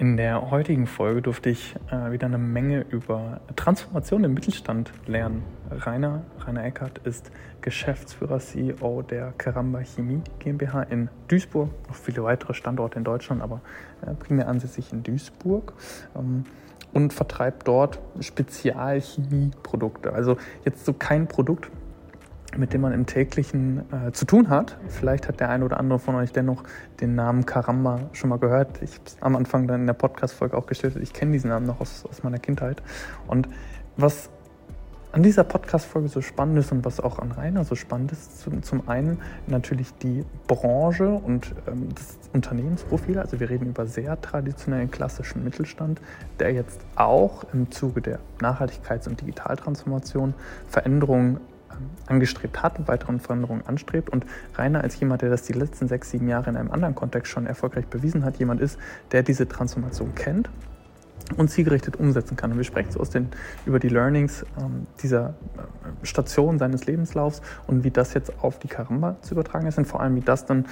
In der heutigen Folge durfte ich äh, wieder eine Menge über Transformation im Mittelstand lernen. Rainer, Rainer Eckert ist Geschäftsführer, CEO der Caramba Chemie GmbH in Duisburg, noch viele weitere Standorte in Deutschland, aber äh, primär ansässig in Duisburg. Ähm, und vertreibt dort Spezialchemieprodukte. Also jetzt so kein Produkt, mit dem man im täglichen äh, zu tun hat. Vielleicht hat der eine oder andere von euch dennoch den Namen Karamba schon mal gehört. Ich habe es am Anfang dann in der Podcast-Folge auch gestellt. Ich kenne diesen Namen noch aus, aus meiner Kindheit. Und was an dieser Podcast-Folge so spannend ist und was auch an Rainer so spannend ist, zum, zum einen natürlich die Branche und ähm, das Unternehmensprofil. Also wir reden über sehr traditionellen klassischen Mittelstand, der jetzt auch im Zuge der Nachhaltigkeits- und Digitaltransformation Veränderungen angestrebt hat weiteren Veränderungen anstrebt. Und Rainer als jemand, der das die letzten sechs, sieben Jahre in einem anderen Kontext schon erfolgreich bewiesen hat, jemand ist, der diese Transformation kennt und zielgerichtet umsetzen kann. Und wir sprechen so aus den, über die Learnings ähm, dieser äh, Station seines Lebenslaufs und wie das jetzt auf die Karamba zu übertragen ist und vor allem, wie das dann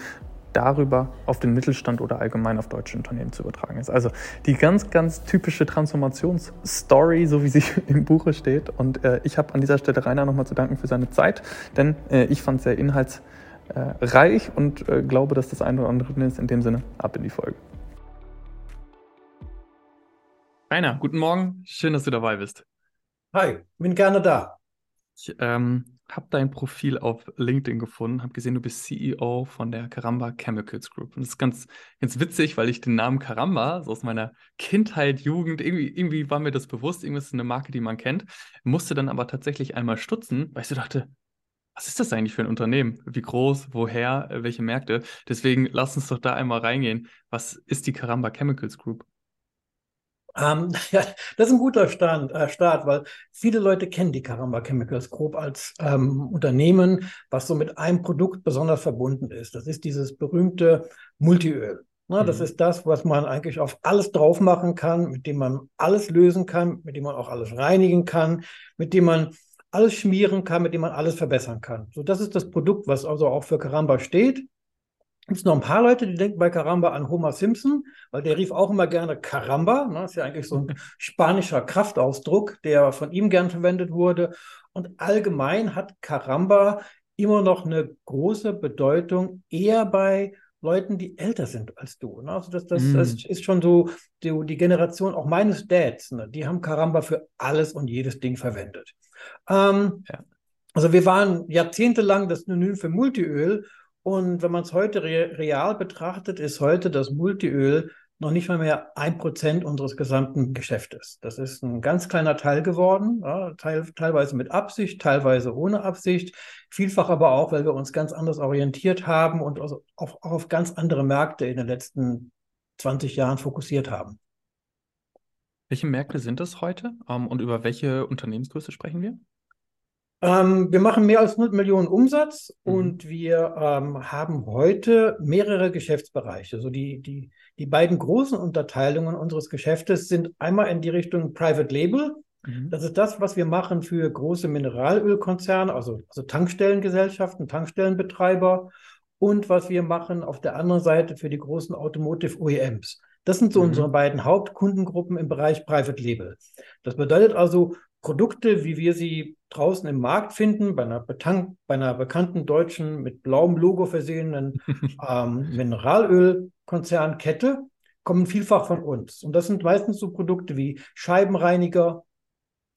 darüber auf den Mittelstand oder allgemein auf deutsche Unternehmen zu übertragen ist. Also die ganz, ganz typische Transformationsstory, so wie sie im Buche steht. Und äh, ich habe an dieser Stelle Rainer nochmal zu danken für seine Zeit, denn äh, ich fand es sehr inhaltsreich und äh, glaube, dass das eine oder andere drin ist. In dem Sinne, ab in die Folge. Rainer, guten Morgen. Schön, dass du dabei bist. Hi, bin gerne da. Ich ähm, habe dein Profil auf LinkedIn gefunden, habe gesehen, du bist CEO von der Caramba Chemicals Group. Und das ist ganz, ganz witzig, weil ich den Namen Caramba so aus meiner Kindheit, Jugend, irgendwie, irgendwie war mir das bewusst, irgendwie ist eine Marke, die man kennt, musste dann aber tatsächlich einmal stutzen, weil ich so dachte, was ist das eigentlich für ein Unternehmen? Wie groß, woher, welche Märkte? Deswegen lass uns doch da einmal reingehen. Was ist die Caramba Chemicals Group? Ähm, ja, das ist ein guter Stand, äh, Start, weil viele Leute kennen die Caramba Chemicals Group als ähm, Unternehmen, was so mit einem Produkt besonders verbunden ist. Das ist dieses berühmte Multiöl. Na, mhm. Das ist das, was man eigentlich auf alles drauf machen kann, mit dem man alles lösen kann, mit dem man auch alles reinigen kann, mit dem man alles schmieren kann, mit dem man alles verbessern kann. So, das ist das Produkt, was also auch für Caramba steht gibt es noch ein paar Leute, die denken bei Caramba an Homer Simpson, weil der rief auch immer gerne Caramba. Ne? Das ist ja eigentlich so ein spanischer Kraftausdruck, der von ihm gern verwendet wurde. Und allgemein hat Caramba immer noch eine große Bedeutung, eher bei Leuten, die älter sind als du. Ne? Also das, das, mm. das, ist schon so die, die, Generation auch meines Dads. Ne? Die haben Caramba für alles und jedes Ding verwendet. Ähm, ja. Also wir waren jahrzehntelang das Synonym für Multiöl und wenn man es heute re real betrachtet, ist heute das Multiöl noch nicht mal mehr ein Prozent unseres gesamten Geschäftes. Das ist ein ganz kleiner Teil geworden, ja, teil, teilweise mit Absicht, teilweise ohne Absicht, vielfach aber auch, weil wir uns ganz anders orientiert haben und auf, auch auf ganz andere Märkte in den letzten 20 Jahren fokussiert haben. Welche Märkte sind das heute um, und über welche Unternehmensgröße sprechen wir? Ähm, wir machen mehr als 100 Millionen Umsatz mhm. und wir ähm, haben heute mehrere Geschäftsbereiche. So die, die, die beiden großen Unterteilungen unseres Geschäftes sind einmal in die Richtung Private Label. Mhm. Das ist das, was wir machen für große Mineralölkonzerne, also, also Tankstellengesellschaften, Tankstellenbetreiber und was wir machen auf der anderen Seite für die großen Automotive OEMs. Das sind so mhm. unsere beiden Hauptkundengruppen im Bereich Private Label. Das bedeutet also, Produkte, wie wir sie draußen im Markt finden, bei einer, Betank bei einer bekannten deutschen mit blauem Logo versehenen ähm, Mineralölkonzernkette, kommen vielfach von uns. Und das sind meistens so Produkte wie Scheibenreiniger,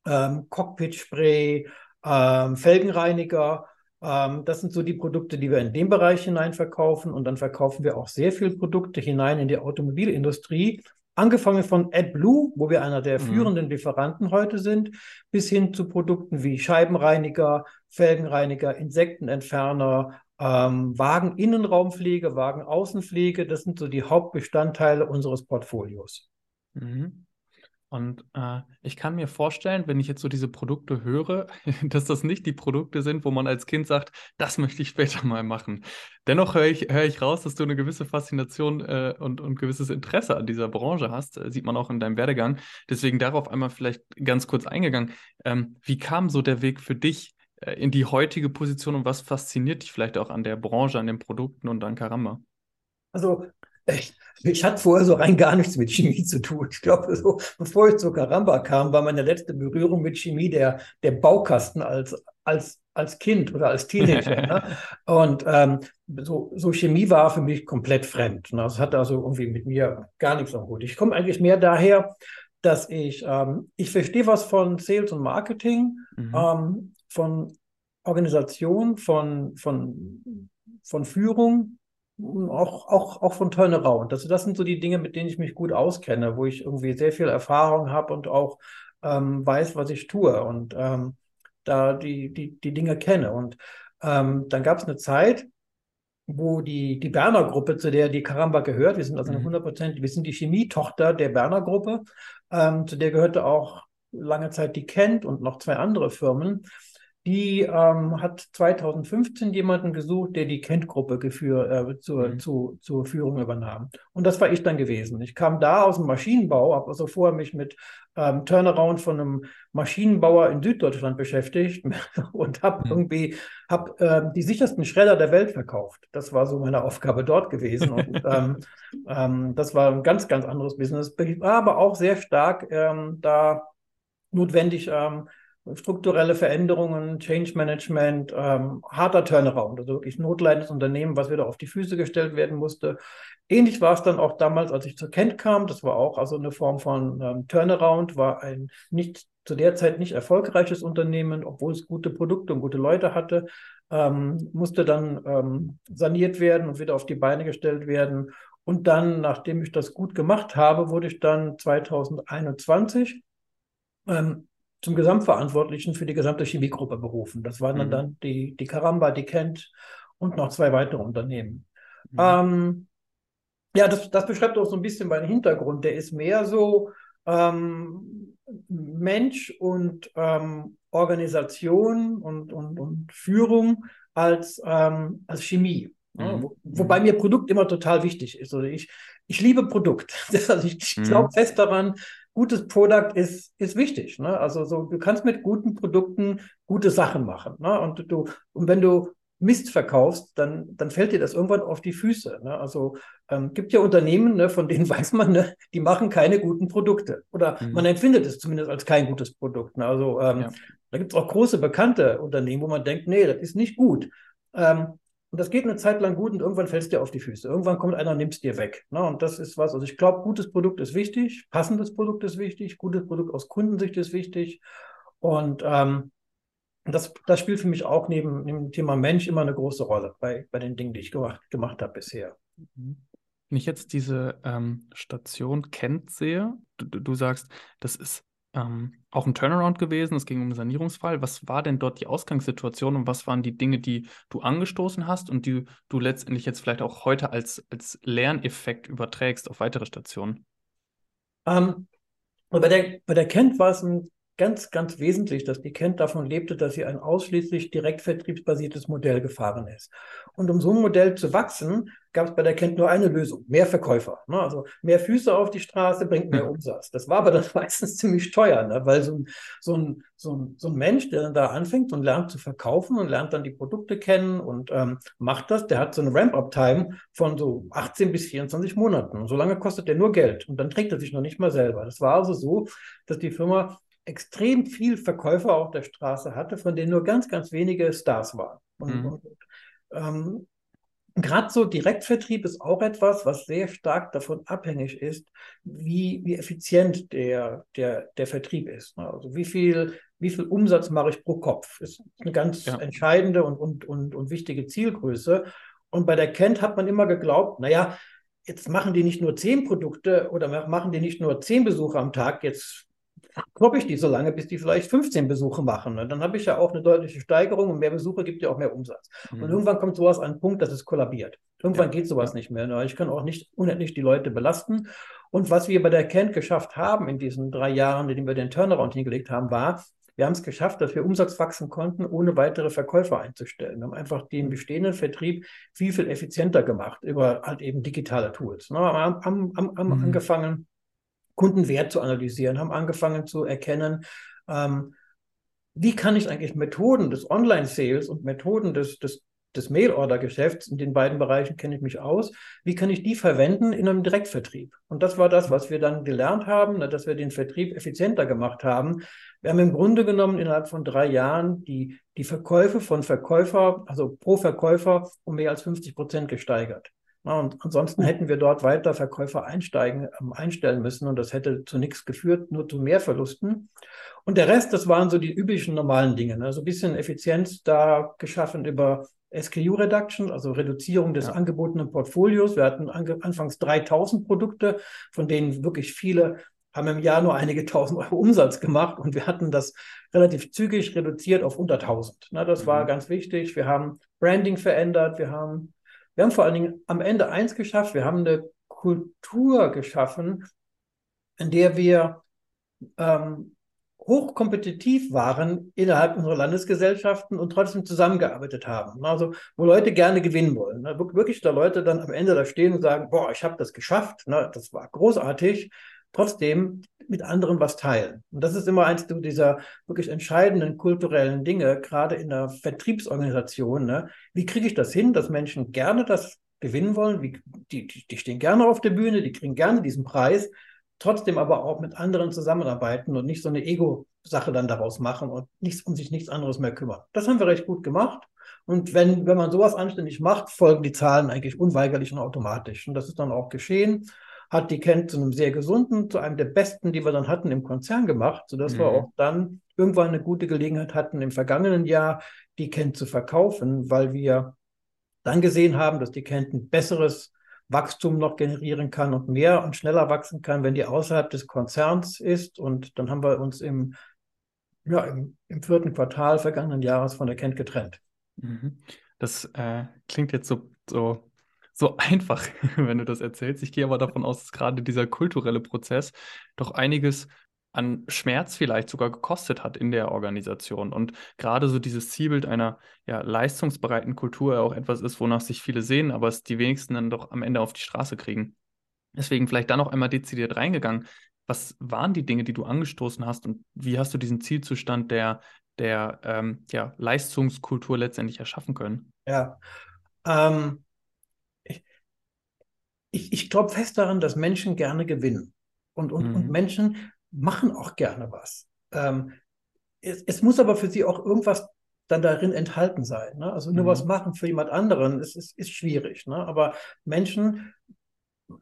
ähm, Cockpitspray, ähm, Felgenreiniger. Ähm, das sind so die Produkte, die wir in dem Bereich hinein verkaufen. Und dann verkaufen wir auch sehr viele Produkte hinein in die Automobilindustrie, Angefangen von AdBlue, wo wir einer der mhm. führenden Lieferanten heute sind, bis hin zu Produkten wie Scheibenreiniger, Felgenreiniger, Insektenentferner, ähm, Wageninnenraumpflege, Wagenaußenpflege. Das sind so die Hauptbestandteile unseres Portfolios. Mhm. Und äh, ich kann mir vorstellen, wenn ich jetzt so diese Produkte höre, dass das nicht die Produkte sind, wo man als Kind sagt, das möchte ich später mal machen. Dennoch höre ich, hör ich raus, dass du eine gewisse Faszination äh, und, und gewisses Interesse an dieser Branche hast. Äh, sieht man auch in deinem Werdegang. Deswegen darauf einmal vielleicht ganz kurz eingegangen. Ähm, wie kam so der Weg für dich äh, in die heutige Position und was fasziniert dich vielleicht auch an der Branche, an den Produkten und an Karamba? Also Ich, ich hatte vorher so rein gar nichts mit Chemie zu tun. Ich glaube, so, bevor ich zu Karamba kam, war meine letzte Berührung mit Chemie der, der Baukasten als, als, als Kind oder als Teenager. ne? Und ähm, so, so Chemie war für mich komplett fremd. Ne? Das hat also irgendwie mit mir gar nichts am Hut. Ich komme eigentlich mehr daher, dass ich, ähm, ich verstehe was von Sales und Marketing, mhm. ähm, von Organisation, von, von, von Führung, auch, auch, auch von Turnaround. Also das sind so die Dinge, mit denen ich mich gut auskenne, wo ich irgendwie sehr viel Erfahrung habe und auch ähm, weiß, was ich tue und ähm, da die, die, die Dinge kenne. Und ähm, dann gab es eine Zeit, wo die, die Berner Gruppe, zu der die Karamba gehört, wir sind also eine 100%, mhm. wir sind die Chemietochter der Berner Gruppe, ähm, zu der gehörte auch lange Zeit die Kent und noch zwei andere Firmen die ähm, hat 2015 jemanden gesucht, der die Kent-Gruppe äh, zur, mhm. zu, zur Führung übernahm. Und das war ich dann gewesen. Ich kam da aus dem Maschinenbau, habe also vorher mich mit ähm, Turnaround von einem Maschinenbauer in Süddeutschland beschäftigt und habe mhm. irgendwie hab, ähm, die sichersten Schredder der Welt verkauft. Das war so meine Aufgabe dort gewesen. Und ähm, ähm, das war ein ganz, ganz anderes Business, war aber auch sehr stark ähm, da notwendig, ähm, strukturelle Veränderungen, Change Management, ähm, harter Turnaround, also wirklich notleidendes Unternehmen, was wieder auf die Füße gestellt werden musste. Ähnlich war es dann auch damals, als ich zur Kent kam. Das war auch also eine Form von ähm, Turnaround, war ein nicht zu der Zeit nicht erfolgreiches Unternehmen, obwohl es gute Produkte und gute Leute hatte, ähm, musste dann ähm, saniert werden und wieder auf die Beine gestellt werden. Und dann, nachdem ich das gut gemacht habe, wurde ich dann 2021 ähm, zum Gesamtverantwortlichen für die gesamte Chemiegruppe berufen. Das waren dann, mhm. dann die, die Caramba, die Kent und noch zwei weitere Unternehmen. Mhm. Ähm, ja, das, das beschreibt auch so ein bisschen meinen Hintergrund. Der ist mehr so ähm, Mensch und ähm, Organisation und, und, und Führung als, ähm, als Chemie. Mhm. Wo, wobei mir Produkt immer total wichtig ist. Also ich, ich liebe Produkt. Also ich, ich glaube mhm. fest daran, gutes Produkt ist, ist wichtig. Ne? Also so, du kannst mit guten Produkten gute Sachen machen. Ne? Und du, und wenn du Mist verkaufst, dann, dann fällt dir das irgendwann auf die Füße. Ne? Also ähm, gibt ja Unternehmen, ne, von denen weiß man, ne, die machen keine guten Produkte. Oder mhm. man empfindet es zumindest als kein gutes Produkt. Ne? Also ähm, ja. da gibt es auch große bekannte Unternehmen, wo man denkt, nee, das ist nicht gut. Ähm, und das geht eine Zeit lang gut und irgendwann fällt es dir auf die Füße. Irgendwann kommt einer und nimmt es dir weg. Ne? Und das ist was, also ich glaube, gutes Produkt ist wichtig, passendes Produkt ist wichtig, gutes Produkt aus Kundensicht ist wichtig. Und ähm, das, das spielt für mich auch neben, neben dem Thema Mensch immer eine große Rolle bei, bei den Dingen, die ich gemacht, gemacht habe bisher. Wenn ich jetzt diese ähm, Station kennt sehe, du, du sagst, das ist ähm, auch ein Turnaround gewesen. Es ging um einen Sanierungsfall. Was war denn dort die Ausgangssituation und was waren die Dinge, die du angestoßen hast und die du letztendlich jetzt vielleicht auch heute als, als Lerneffekt überträgst auf weitere Stationen? Ähm, bei, der, bei der Kent war es ein ganz, ganz wesentlich, dass die Kent davon lebte, dass sie ein ausschließlich direktvertriebsbasiertes Modell gefahren ist. Und um so ein Modell zu wachsen, gab es bei der Kent nur eine Lösung, mehr Verkäufer. Ne? Also mehr Füße auf die Straße bringt mehr Umsatz. Das war aber dann meistens ziemlich teuer, ne? weil so ein, so, ein, so, ein, so ein Mensch, der dann da anfängt und lernt zu verkaufen und lernt dann die Produkte kennen und ähm, macht das, der hat so eine Ramp-Up-Time von so 18 bis 24 Monaten. Und so lange kostet der nur Geld und dann trägt er sich noch nicht mal selber. Das war also so, dass die Firma extrem viel Verkäufer auf der Straße hatte, von denen nur ganz, ganz wenige Stars waren. Und, mhm. und ähm, Gerade so Direktvertrieb ist auch etwas, was sehr stark davon abhängig ist, wie, wie effizient der, der, der Vertrieb ist. Also wie viel, wie viel Umsatz mache ich pro Kopf? Ist eine ganz ja. entscheidende und, und, und, und wichtige Zielgröße. Und bei der Kent hat man immer geglaubt, naja, jetzt machen die nicht nur zehn Produkte oder machen die nicht nur zehn Besucher am Tag, jetzt kloppe ich die so lange, bis die vielleicht 15 Besuche machen. Ne? Dann habe ich ja auch eine deutliche Steigerung und mehr Besuche gibt ja auch mehr Umsatz. Mhm. Und irgendwann kommt sowas an einen Punkt, dass es kollabiert. Irgendwann ja. geht sowas nicht mehr. Ne? Ich kann auch nicht unendlich die Leute belasten. Und was wir bei der Kent geschafft haben in diesen drei Jahren, in denen wir den Turnaround hingelegt haben, war, wir haben es geschafft, dass wir Umsatz wachsen konnten, ohne weitere Verkäufer einzustellen. Wir haben einfach den bestehenden Vertrieb viel, viel effizienter gemacht über halt eben digitale Tools. Ne? Wir haben, haben, haben mhm. angefangen, Kundenwert zu analysieren, haben angefangen zu erkennen, ähm, wie kann ich eigentlich Methoden des Online-Sales und Methoden des, des des Mail-Order-Geschäfts, in den beiden Bereichen kenne ich mich aus, wie kann ich die verwenden in einem Direktvertrieb? Und das war das, was wir dann gelernt haben, ne, dass wir den Vertrieb effizienter gemacht haben. Wir haben im Grunde genommen innerhalb von drei Jahren die, die Verkäufe von Verkäufer, also pro Verkäufer, um mehr als 50 Prozent gesteigert. Und ansonsten hätten wir dort weiter Verkäufer einsteigen, ähm, einstellen müssen und das hätte zu nichts geführt, nur zu mehr Verlusten. Und der Rest, das waren so die üblichen normalen Dinge. Ne? So ein bisschen Effizienz da geschaffen über SKU Reduction, also Reduzierung des ja. angebotenen Portfolios. Wir hatten anfangs 3000 Produkte, von denen wirklich viele haben im Jahr nur einige tausend Euro Umsatz gemacht und wir hatten das relativ zügig reduziert auf unter 1000. Na, das mhm. war ganz wichtig. Wir haben Branding verändert. Wir haben, wir haben vor allen Dingen am Ende eins geschafft. Wir haben eine Kultur geschaffen, in der wir ähm, hochkompetitiv waren innerhalb unserer Landesgesellschaften und trotzdem zusammengearbeitet haben. Also wo Leute gerne gewinnen wollen. Ne? Wirklich da Leute dann am Ende da stehen und sagen, boah, ich habe das geschafft, ne? das war großartig, trotzdem mit anderen was teilen. Und das ist immer eins dieser wirklich entscheidenden kulturellen Dinge, gerade in der Vertriebsorganisation. Ne? Wie kriege ich das hin, dass Menschen gerne das gewinnen wollen? Wie, die, die stehen gerne auf der Bühne, die kriegen gerne diesen Preis, trotzdem aber auch mit anderen zusammenarbeiten und nicht so eine Ego-Sache dann daraus machen und nichts, um sich nichts anderes mehr kümmern. Das haben wir recht gut gemacht. Und wenn, wenn man sowas anständig macht, folgen die Zahlen eigentlich unweigerlich und automatisch. Und das ist dann auch geschehen. Hat die Kent zu einem sehr gesunden, zu einem der besten, die wir dann hatten im Konzern gemacht, sodass mhm. wir auch dann irgendwann eine gute Gelegenheit hatten, im vergangenen Jahr die Kent zu verkaufen, weil wir dann gesehen haben, dass die Kent ein besseres Wachstum noch generieren kann und mehr und schneller wachsen kann, wenn die außerhalb des Konzerns ist. Und dann haben wir uns im, ja, im, im vierten Quartal vergangenen Jahres von der Kent getrennt. Mhm. Das äh, klingt jetzt so, so, so einfach, wenn du das erzählst. Ich gehe aber davon aus, dass gerade dieser kulturelle Prozess doch einiges an Schmerz vielleicht sogar gekostet hat in der Organisation. Und gerade so dieses Zielbild einer ja, leistungsbereiten Kultur auch etwas ist, wonach sich viele sehen, aber es die wenigsten dann doch am Ende auf die Straße kriegen. Deswegen vielleicht da noch einmal dezidiert reingegangen. Was waren die Dinge, die du angestoßen hast und wie hast du diesen Zielzustand der, der ähm, ja, Leistungskultur letztendlich erschaffen können? Ja, ähm, ich, ich glaube fest daran, dass Menschen gerne gewinnen. Und, und, mhm. und Menschen machen auch gerne was. Ähm, es, es, muss aber für sie auch irgendwas dann darin enthalten sein. Ne? Also nur mhm. was machen für jemand anderen ist, ist, ist schwierig. Ne? Aber Menschen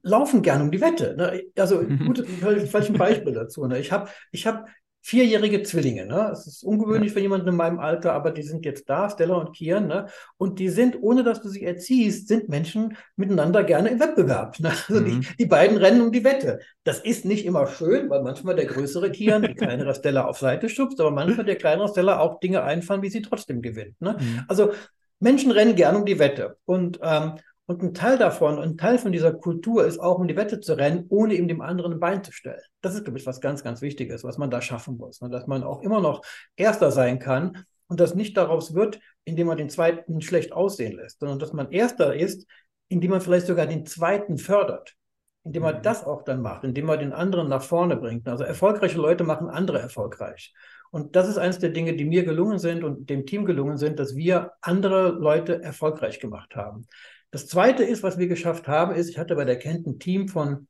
laufen gerne um die Wette. Ne? Also gute, falschen Beispiel dazu. Ne? Ich habe ich hab vierjährige Zwillinge. Ne? Es ist ungewöhnlich ja. für jemanden in meinem Alter, aber die sind jetzt da, Stella und Kian. Ne? Und die sind, ohne dass du sie erziehst, sind Menschen miteinander gerne im Wettbewerb. Ne? Also mhm. die, die beiden rennen um die Wette. Das ist nicht immer schön, weil manchmal der größere Kian die kleinere Stella auf Seite schubst, aber manchmal der kleinere Stella auch Dinge einfallen, wie sie trotzdem gewinnt. Ne? Mhm. Also Menschen rennen gerne um die Wette. Und ähm, und ein Teil davon, ein Teil von dieser Kultur ist auch, um die Wette zu rennen, ohne ihm dem anderen ein Bein zu stellen. Das ist, glaube ich, was ganz, ganz Wichtiges, was man da schaffen muss. Ne? Dass man auch immer noch Erster sein kann und das nicht daraus wird, indem man den Zweiten schlecht aussehen lässt, sondern dass man Erster ist, indem man vielleicht sogar den Zweiten fördert. Indem man mhm. das auch dann macht, indem man den anderen nach vorne bringt. Also erfolgreiche Leute machen andere erfolgreich. Und das ist eines der Dinge, die mir gelungen sind und dem Team gelungen sind, dass wir andere Leute erfolgreich gemacht haben. Das Zweite ist, was wir geschafft haben, ist, ich hatte bei der Kent ein Team von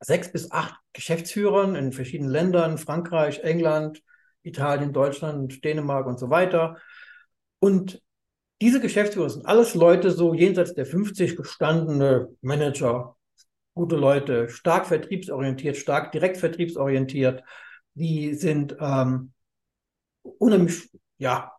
sechs bis acht Geschäftsführern in verschiedenen Ländern, Frankreich, England, Italien, Deutschland, Dänemark und so weiter. Und diese Geschäftsführer sind alles Leute so jenseits der 50 gestandene Manager, gute Leute, stark vertriebsorientiert, stark direktvertriebsorientiert. Die sind ähm, unheimlich, ja,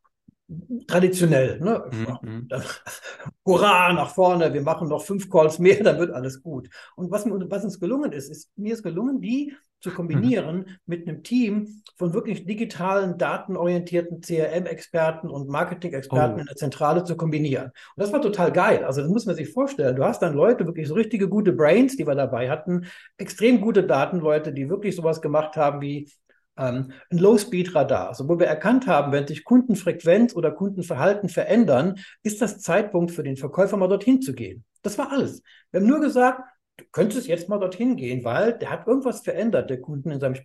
traditionell. Ne? Mhm. hurra, nach vorne, wir machen noch fünf Calls mehr, dann wird alles gut. Und was, was uns gelungen ist, ist, mir ist gelungen, die zu kombinieren mhm. mit einem Team von wirklich digitalen, datenorientierten CRM-Experten und Marketing-Experten oh. in der Zentrale zu kombinieren. Und das war total geil. Also das muss man sich vorstellen. Du hast dann Leute, wirklich so richtige gute Brains, die wir dabei hatten, extrem gute Datenleute, die wirklich sowas gemacht haben wie ein Low-Speed-Radar, also wo wir erkannt haben, wenn sich Kundenfrequenz oder Kundenverhalten verändern, ist das Zeitpunkt für den Verkäufer mal dorthin zu gehen. Das war alles. Wir haben nur gesagt, du könntest jetzt mal dorthin gehen, weil der hat irgendwas verändert, der Kunden in seinem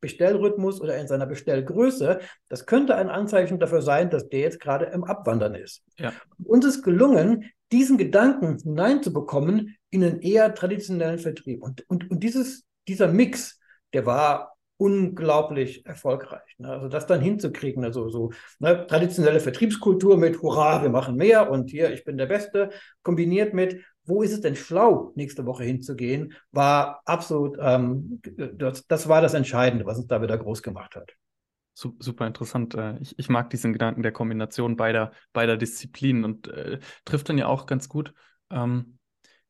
Bestellrhythmus oder in seiner Bestellgröße. Das könnte ein Anzeichen dafür sein, dass der jetzt gerade im Abwandern ist. Ja. Uns ist gelungen, diesen Gedanken hineinzubekommen in einen eher traditionellen Vertrieb. Und, und, und dieses, dieser Mix, der war unglaublich erfolgreich. Ne? Also das dann hinzukriegen, also so ne, traditionelle Vertriebskultur mit Hurra, wir machen mehr und hier, ich bin der Beste, kombiniert mit, wo ist es denn schlau, nächste Woche hinzugehen, war absolut, ähm, das, das war das Entscheidende, was uns da wieder groß gemacht hat. Super interessant. Äh, ich, ich mag diesen Gedanken der Kombination beider, beider Disziplinen und äh, trifft dann ja auch ganz gut ähm,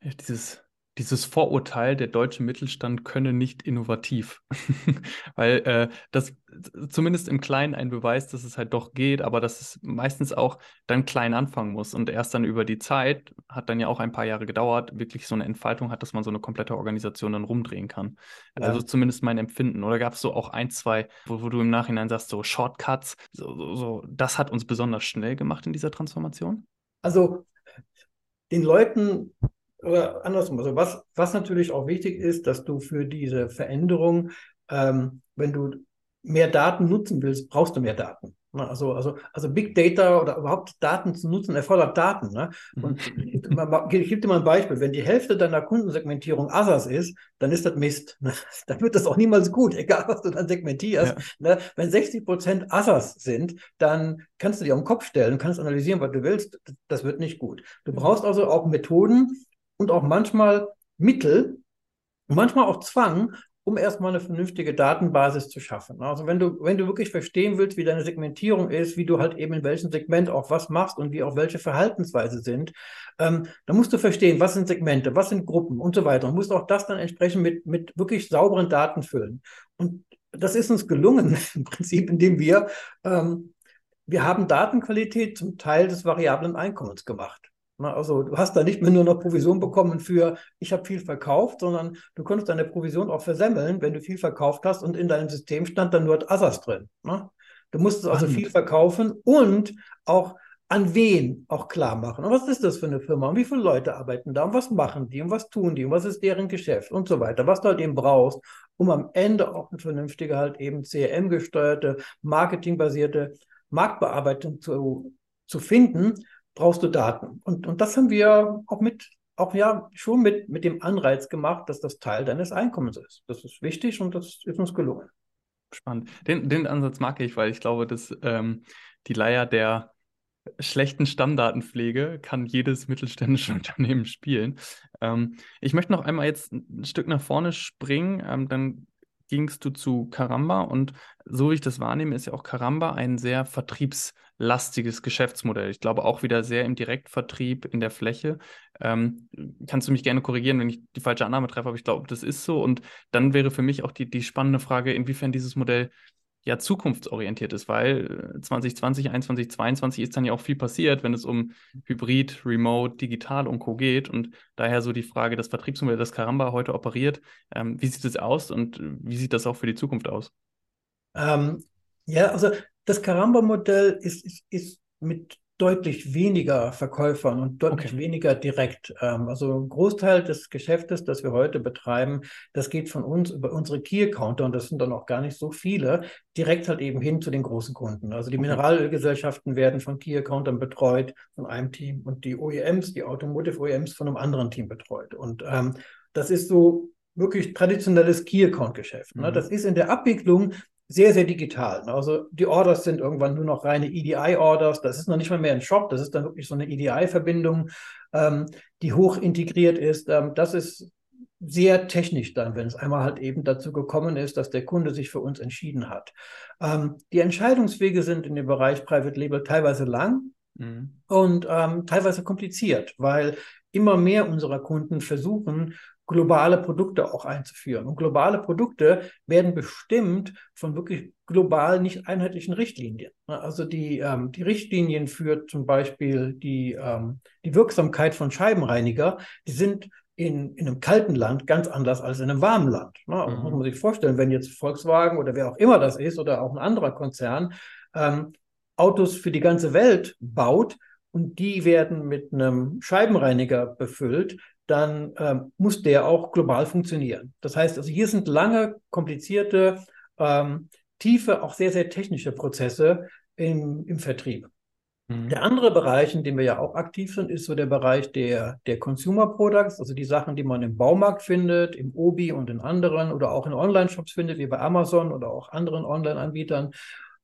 dieses dieses Vorurteil, der deutsche Mittelstand könne nicht innovativ. Weil äh, das zumindest im Kleinen ein Beweis, dass es halt doch geht, aber dass es meistens auch dann klein anfangen muss und erst dann über die Zeit, hat dann ja auch ein paar Jahre gedauert, wirklich so eine Entfaltung hat, dass man so eine komplette Organisation dann rumdrehen kann. Ja. Also zumindest mein Empfinden. Oder gab es so auch ein, zwei, wo, wo, du im Nachhinein sagst, so Shortcuts, so, so, so, das hat uns besonders schnell gemacht in dieser Transformation? Also den Leuten oder andersrum, also was, was natürlich auch wichtig ist, dass du für diese Veränderung, ähm, wenn du mehr Daten nutzen willst, brauchst du mehr Daten. Ne? Also, also, also Big Data oder überhaupt Daten zu nutzen erfordert Daten. Ne? Mhm. Und ich gebe dir mal ein Beispiel. Wenn die Hälfte deiner Kundensegmentierung Asas ist, dann ist das Mist. Ne? Dann wird das auch niemals gut, egal was du dann segmentierst. Ja. Ne? Wenn 60 Prozent Asas sind, dann kannst du dir auf den Kopf stellen, kannst analysieren, was du willst. Das wird nicht gut. Du brauchst also auch Methoden, und auch manchmal Mittel, manchmal auch Zwang, um erstmal eine vernünftige Datenbasis zu schaffen. Also wenn du, wenn du wirklich verstehen willst, wie deine Segmentierung ist, wie du halt eben in welchem Segment auch was machst und wie auch welche Verhaltensweise sind, ähm, dann musst du verstehen, was sind Segmente, was sind Gruppen und so weiter. Und musst auch das dann entsprechend mit, mit wirklich sauberen Daten füllen. Und das ist uns gelungen, im Prinzip, indem wir, ähm, wir haben Datenqualität zum Teil des variablen Einkommens gemacht. Also du hast da nicht mehr nur noch Provision bekommen für, ich habe viel verkauft, sondern du konntest deine Provision auch versemmeln, wenn du viel verkauft hast und in deinem System stand dann nur Assas drin. Ne? Du musstest also viel verkaufen und auch an wen auch klar machen. Und was ist das für eine Firma? Und wie viele Leute arbeiten da? Und was machen die? Und was tun die? Und was ist deren Geschäft? Und so weiter. Was du halt eben brauchst, um am Ende auch eine vernünftige, halt eben CRM-gesteuerte, marketingbasierte Marktbearbeitung zu, zu finden, brauchst du Daten. Und, und das haben wir auch mit, auch ja, schon mit, mit dem Anreiz gemacht, dass das Teil deines Einkommens ist. Das ist wichtig und das ist uns gelungen. Spannend. Den, den Ansatz mag ich, weil ich glaube, dass ähm, die Leier der schlechten Stammdatenpflege kann jedes mittelständische Unternehmen spielen. Ähm, ich möchte noch einmal jetzt ein Stück nach vorne springen. Ähm, dann gingst du zu Karamba und so wie ich das wahrnehme, ist ja auch Karamba ein sehr vertriebslastiges Geschäftsmodell. Ich glaube auch wieder sehr im Direktvertrieb in der Fläche. Ähm, kannst du mich gerne korrigieren, wenn ich die falsche Annahme treffe, aber ich glaube, das ist so. Und dann wäre für mich auch die, die spannende Frage, inwiefern dieses Modell ja zukunftsorientiert ist, weil 2020, 2021, 2022 ist dann ja auch viel passiert, wenn es um Hybrid, Remote, Digital und Co. geht. Und daher so die Frage, das Vertriebsmodell, das Caramba heute operiert, ähm, wie sieht es aus und wie sieht das auch für die Zukunft aus? Ähm, ja, also das Caramba-Modell ist, ist, ist mit deutlich weniger Verkäufern und deutlich okay. weniger direkt. Ähm, also ein Großteil des Geschäftes, das wir heute betreiben, das geht von uns über unsere Key-Accounter und das sind dann auch gar nicht so viele, direkt halt eben hin zu den großen Kunden. Also die. Mineralölgesellschaften werden von Key-Accountern betreut, von einem Team und die OEMs, die Automotive OEMs von einem anderen Team betreut. Und ähm, das ist so wirklich traditionelles Key-Account-Geschäft. Ne? Mhm. Das ist in der Abwicklung sehr, sehr digital. Also die Orders sind irgendwann nur noch reine EDI-Orders. Das ist noch nicht mal mehr ein Shop, das ist dann wirklich so eine EDI-Verbindung, ähm, die hoch integriert ist. Ähm, das ist sehr technisch dann, wenn es einmal halt eben dazu gekommen ist, dass der Kunde sich für uns entschieden hat. Ähm, die Entscheidungswege sind in dem Bereich Private Label teilweise lang mhm. und ähm, teilweise kompliziert, weil immer mehr unserer Kunden versuchen, globale Produkte auch einzuführen. Und globale Produkte werden bestimmt von wirklich global nicht einheitlichen Richtlinien. Also die, ähm, die Richtlinien für zum Beispiel die, ähm, die Wirksamkeit von Scheibenreiniger, die sind in, in einem kalten Land ganz anders als in einem warmen Land. Ne? Mhm. Muss man sich vorstellen, wenn jetzt Volkswagen oder wer auch immer das ist oder auch ein anderer Konzern ähm, Autos für die ganze Welt baut und die werden mit einem Scheibenreiniger befüllt, dann ähm, muss der auch global funktionieren. Das heißt, also hier sind lange, komplizierte, ähm, tiefe, auch sehr, sehr technische Prozesse im, im Vertrieb. Mhm. Der andere Bereich, in dem wir ja auch aktiv sind, ist so der Bereich der, der Consumer Products, also die Sachen, die man im Baumarkt findet, im Obi und in anderen oder auch in Online-Shops findet, wie bei Amazon oder auch anderen Online-Anbietern.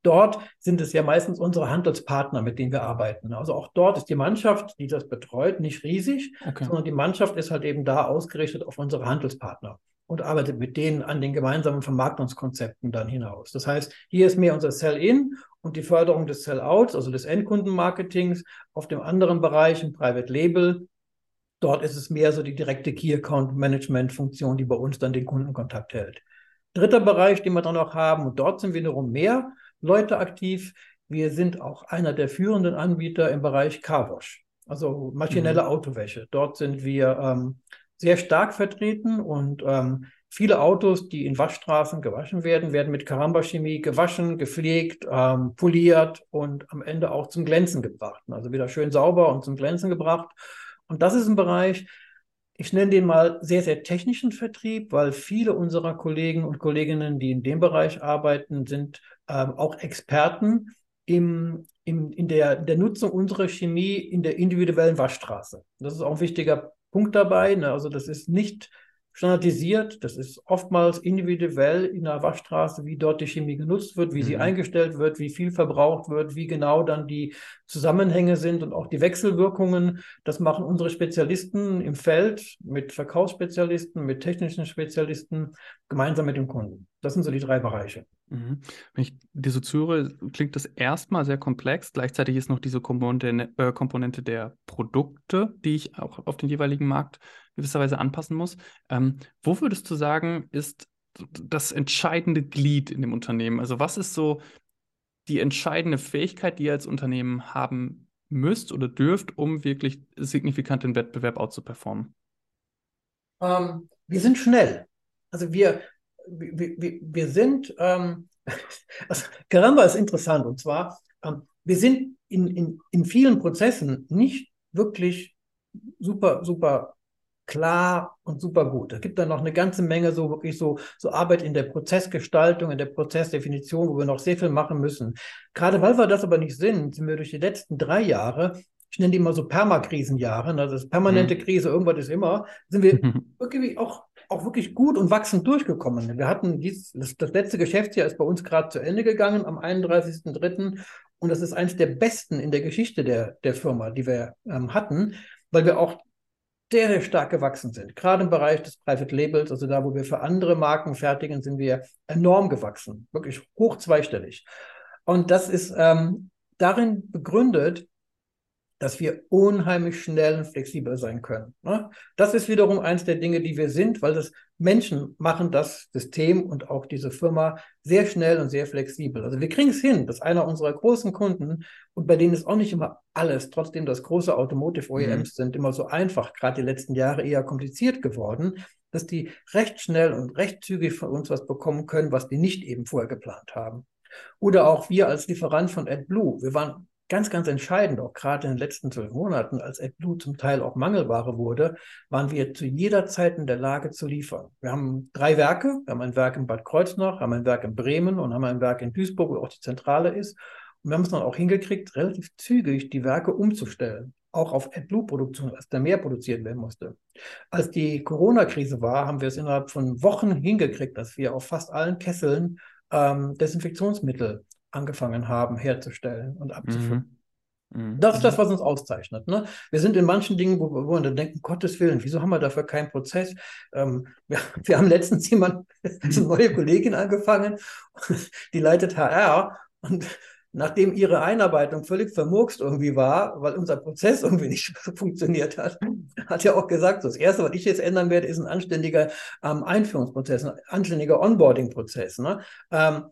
Dort sind es ja meistens unsere Handelspartner, mit denen wir arbeiten. Also auch dort ist die Mannschaft, die das betreut, nicht riesig, okay. sondern die Mannschaft ist halt eben da ausgerichtet auf unsere Handelspartner und arbeitet mit denen an den gemeinsamen Vermarktungskonzepten dann hinaus. Das heißt, hier ist mehr unser Sell-in und die Förderung des Sell-outs, also des Endkundenmarketings. Auf dem anderen Bereich, im Private Label, dort ist es mehr so die direkte Key Account Management Funktion, die bei uns dann den Kundenkontakt hält. Dritter Bereich, den wir dann auch haben, und dort sind wiederum mehr Leute aktiv. Wir sind auch einer der führenden Anbieter im Bereich Carwash, also maschinelle mhm. Autowäsche. Dort sind wir ähm, sehr stark vertreten und ähm, viele Autos, die in Waschstraßen gewaschen werden, werden mit Karamba-Chemie gewaschen, gepflegt, ähm, poliert und am Ende auch zum Glänzen gebracht. Also wieder schön sauber und zum Glänzen gebracht. Und das ist ein Bereich, ich nenne den mal sehr, sehr technischen Vertrieb, weil viele unserer Kollegen und Kolleginnen, die in dem Bereich arbeiten, sind ähm, auch Experten im, im, in, der, der Nutzung unserer Chemie in der individuellen Waschstraße. Das ist auch ein wichtiger Punkt dabei. Ne? Also das ist nicht standardisiert. Das ist oftmals individuell in der Waschstraße, wie dort die Chemie genutzt wird, wie mhm. sie eingestellt wird, wie viel verbraucht wird, wie genau dann die Zusammenhänge sind und auch die Wechselwirkungen. Das machen unsere Spezialisten im Feld mit Verkaufsspezialisten, mit technischen Spezialisten gemeinsam mit dem Kunden. Das sind so die drei Bereiche. Mhm. Wenn ich dir so zuhöre, klingt das erstmal sehr komplex. Gleichzeitig ist noch diese Komponente, äh, Komponente der Produkte, die ich auch auf den jeweiligen Markt gewisserweise anpassen muss. Ähm, wo würdest du sagen, ist das entscheidende Glied in dem Unternehmen? Also was ist so die entscheidende Fähigkeit, die ihr als Unternehmen haben müsst oder dürft, um wirklich signifikant den Wettbewerb outzuperformen? Ähm, wir sind schnell. Also wir, wir, wir, wir sind, ähm, also Caramba ist interessant und zwar, ähm, wir sind in, in, in vielen Prozessen nicht wirklich super, super klar und super gut. Es gibt dann noch eine ganze Menge so wirklich so, so Arbeit in der Prozessgestaltung, in der Prozessdefinition, wo wir noch sehr viel machen müssen. Gerade weil wir das aber nicht sind, sind wir durch die letzten drei Jahre ich nenne die immer so Permakrisenjahre, ne? das ist permanente mhm. Krise, irgendwas ist immer, sind wir wirklich auch auch wirklich gut und wachsend durchgekommen. Wir hatten dies, das, das letzte Geschäftsjahr ist bei uns gerade zu Ende gegangen am 31.03. Und das ist eines der besten in der Geschichte der, der Firma, die wir ähm, hatten, weil wir auch sehr, sehr stark gewachsen sind. Gerade im Bereich des Private Labels, also da, wo wir für andere Marken fertigen, sind wir enorm gewachsen. Wirklich hoch zweistellig. Und das ist ähm, darin begründet, dass wir unheimlich schnell und flexibel sein können. Ne? Das ist wiederum eins der Dinge, die wir sind, weil das Menschen machen das System und auch diese Firma sehr schnell und sehr flexibel. Also wir kriegen es hin, dass einer unserer großen Kunden, und bei denen ist auch nicht immer alles, trotzdem das große Automotive OEMs mhm. sind immer so einfach, gerade die letzten Jahre eher kompliziert geworden, dass die recht schnell und recht zügig von uns was bekommen können, was die nicht eben vorher geplant haben. Oder auch wir als Lieferant von AdBlue. Wir waren ganz, ganz entscheidend, auch gerade in den letzten zwölf Monaten, als AdBlue zum Teil auch Mangelware wurde, waren wir zu jeder Zeit in der Lage zu liefern. Wir haben drei Werke. Wir haben ein Werk in Bad Kreuznach, haben ein Werk in Bremen und haben ein Werk in Duisburg, wo auch die Zentrale ist. Und wir haben es dann auch hingekriegt, relativ zügig die Werke umzustellen. Auch auf AdBlue-Produktion, als da mehr produziert werden musste. Als die Corona-Krise war, haben wir es innerhalb von Wochen hingekriegt, dass wir auf fast allen Kesseln ähm, Desinfektionsmittel angefangen haben herzustellen und abzufüllen. Mhm. mhm. Das ist das, was uns auszeichnet. Ne? Wir sind in manchen Dingen, wo, wo wir dann denken, Gottes Willen, wieso haben wir dafür keinen Prozess? Ähm, wir, wir, haben letztens jemand, eine neue Kollegin angefangen, die leitet HR und nachdem ihre Einarbeitung völlig vermurkst irgendwie war, weil unser Prozess irgendwie nicht funktioniert hat, hat ja auch gesagt, so das Erste, was ich jetzt ändern werde, ist ein anständiger ähm, Einführungsprozess, ein anständiger Onboarding-Prozess. Ne? Ähm,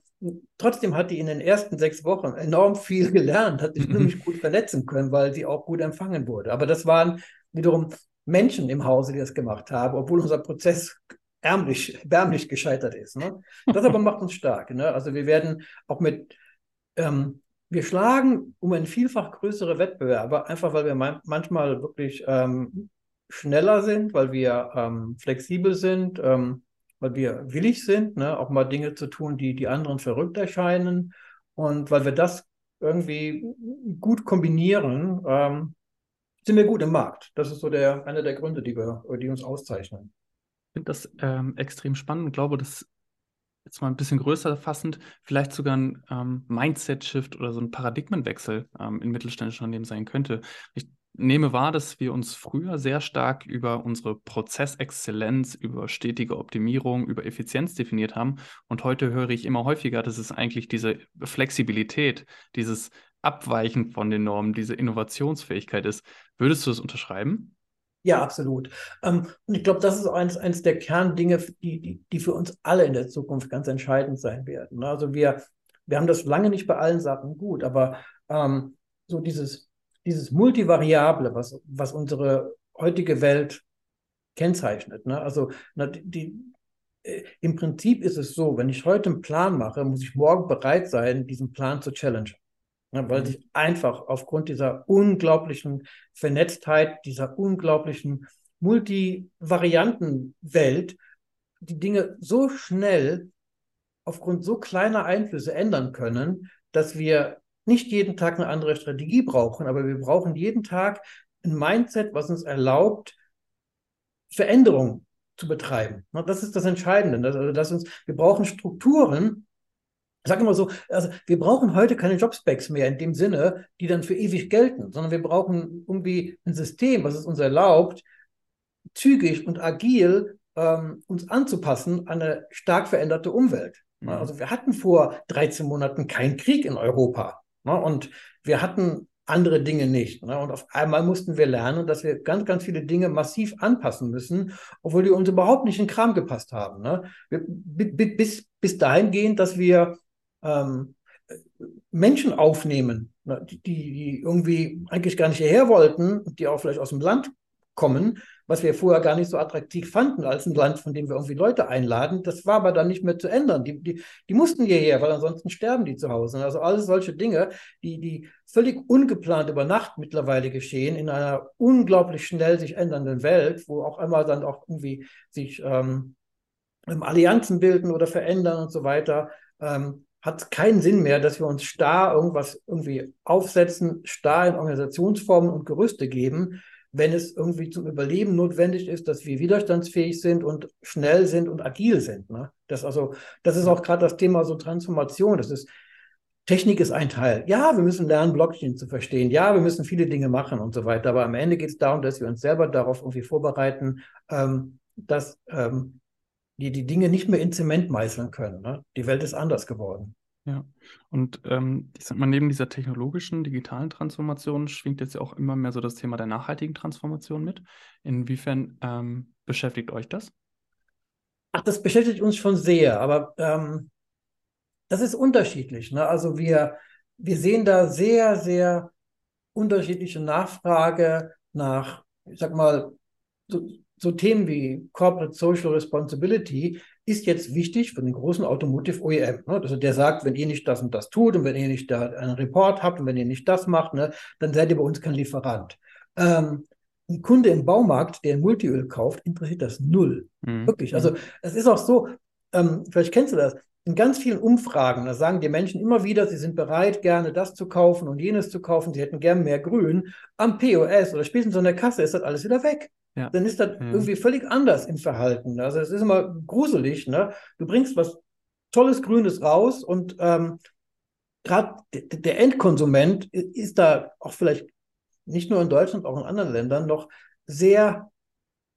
trotzdem hat die in den ersten sechs Wochen enorm viel gelernt, hat sich nämlich gut vernetzen können, weil sie auch gut empfangen wurde. Aber das waren wiederum Menschen im Hause, die das gemacht haben, obwohl unser Prozess ärmlich, erbärmlich gescheitert ist. Ne? Das aber macht uns stark. Ne? Also wir werden auch mit, ähm, wir schlagen um ein vielfach größere Wettbewerber, einfach weil wir man manchmal wirklich ähm, schneller sind, weil wir ähm, flexibel sind, ähm, weil wir willig sind, ne, auch mal Dinge zu tun, die die anderen verrückt erscheinen. Und weil wir das irgendwie gut kombinieren, ähm, sind wir gut im Markt. Das ist so der, einer der Gründe, die, wir, die uns auszeichnen. Ich finde das ähm, extrem spannend und glaube, das jetzt mal ein bisschen größer fassend, vielleicht sogar ein ähm, Mindset-Shift oder so ein Paradigmenwechsel ähm, in mittelständischen Unternehmen sein könnte. Ich nehme wahr, dass wir uns früher sehr stark über unsere Prozessexzellenz, über stetige Optimierung, über Effizienz definiert haben. Und heute höre ich immer häufiger, dass es eigentlich diese Flexibilität, dieses Abweichen von den Normen, diese Innovationsfähigkeit ist. Würdest du das unterschreiben? Ja, absolut. Ähm, und ich glaube, das ist eines, eines der Kerndinge, die, die, die für uns alle in der Zukunft ganz entscheidend sein werden. Also wir, wir haben das lange nicht bei allen Sachen gut, aber ähm, so dieses, dieses Multivariable, was, was unsere heutige Welt kennzeichnet. Ne? Also na, die, äh, im Prinzip ist es so, wenn ich heute einen Plan mache, muss ich morgen bereit sein, diesen Plan zu challengen. Ja, weil mhm. sich einfach aufgrund dieser unglaublichen Vernetztheit, dieser unglaublichen Multivariantenwelt die Dinge so schnell aufgrund so kleiner Einflüsse ändern können, dass wir nicht jeden Tag eine andere Strategie brauchen, aber wir brauchen jeden Tag ein Mindset, was uns erlaubt, Veränderungen zu betreiben. Das ist das Entscheidende. Also, dass uns, wir brauchen Strukturen, ich sage immer so, also wir brauchen heute keine Jobspecs mehr in dem Sinne, die dann für ewig gelten, sondern wir brauchen irgendwie ein System, was es uns erlaubt, zügig und agil ähm, uns anzupassen an eine stark veränderte Umwelt. Mhm. Also wir hatten vor 13 Monaten keinen Krieg in Europa ne? und wir hatten andere Dinge nicht. Ne? Und auf einmal mussten wir lernen, dass wir ganz, ganz viele Dinge massiv anpassen müssen, obwohl die uns überhaupt nicht in Kram gepasst haben. Ne? Bis, bis dahingehend, dass wir ähm, Menschen aufnehmen, ne, die, die irgendwie eigentlich gar nicht hierher wollten, die auch vielleicht aus dem Land kommen, was wir vorher gar nicht so attraktiv fanden als ein Land, von dem wir irgendwie Leute einladen. Das war aber dann nicht mehr zu ändern. Die, die, die mussten hierher, weil ansonsten sterben die zu Hause. Also alles solche Dinge, die, die völlig ungeplant über Nacht mittlerweile geschehen, in einer unglaublich schnell sich ändernden Welt, wo auch einmal dann auch irgendwie sich ähm, Allianzen bilden oder verändern und so weiter. Ähm, hat keinen Sinn mehr, dass wir uns starr irgendwas irgendwie aufsetzen, starr in Organisationsformen und Gerüste geben, wenn es irgendwie zum Überleben notwendig ist, dass wir widerstandsfähig sind und schnell sind und agil sind. Ne? Das also, das ist auch gerade das Thema so Transformation. Das ist Technik ist ein Teil. Ja, wir müssen lernen, Blockchain zu verstehen. Ja, wir müssen viele Dinge machen und so weiter. Aber am Ende geht es darum, dass wir uns selber darauf irgendwie vorbereiten, ähm, dass ähm, die die Dinge nicht mehr in Zement meißeln können. Ne? Die Welt ist anders geworden. Ja, und ähm, ich sag mal, neben dieser technologischen, digitalen Transformation schwingt jetzt ja auch immer mehr so das Thema der nachhaltigen Transformation mit. Inwiefern ähm, beschäftigt euch das? Ach, das beschäftigt uns schon sehr, aber ähm, das ist unterschiedlich. Ne? Also wir, wir sehen da sehr, sehr unterschiedliche Nachfrage nach, ich sag mal, so, so Themen wie Corporate Social Responsibility ist jetzt wichtig für den großen Automotive OEM. Ne? Also der sagt, wenn ihr nicht das und das tut und wenn ihr nicht da einen Report habt und wenn ihr nicht das macht, ne, dann seid ihr bei uns kein Lieferant. Ähm, ein Kunde im Baumarkt, der ein Multiöl kauft, interessiert das null. Mhm. Wirklich. Also es ist auch so, ähm, vielleicht kennst du das, in ganz vielen Umfragen, da sagen die Menschen immer wieder, sie sind bereit, gerne das zu kaufen und jenes zu kaufen, sie hätten gern mehr Grün. Am POS oder spätestens an der Kasse ist das alles wieder weg. Ja. Dann ist das ja. irgendwie völlig anders im Verhalten. Also es ist immer gruselig. Ne? Du bringst was tolles Grünes raus und ähm, gerade der Endkonsument ist da auch vielleicht nicht nur in Deutschland, auch in anderen Ländern noch sehr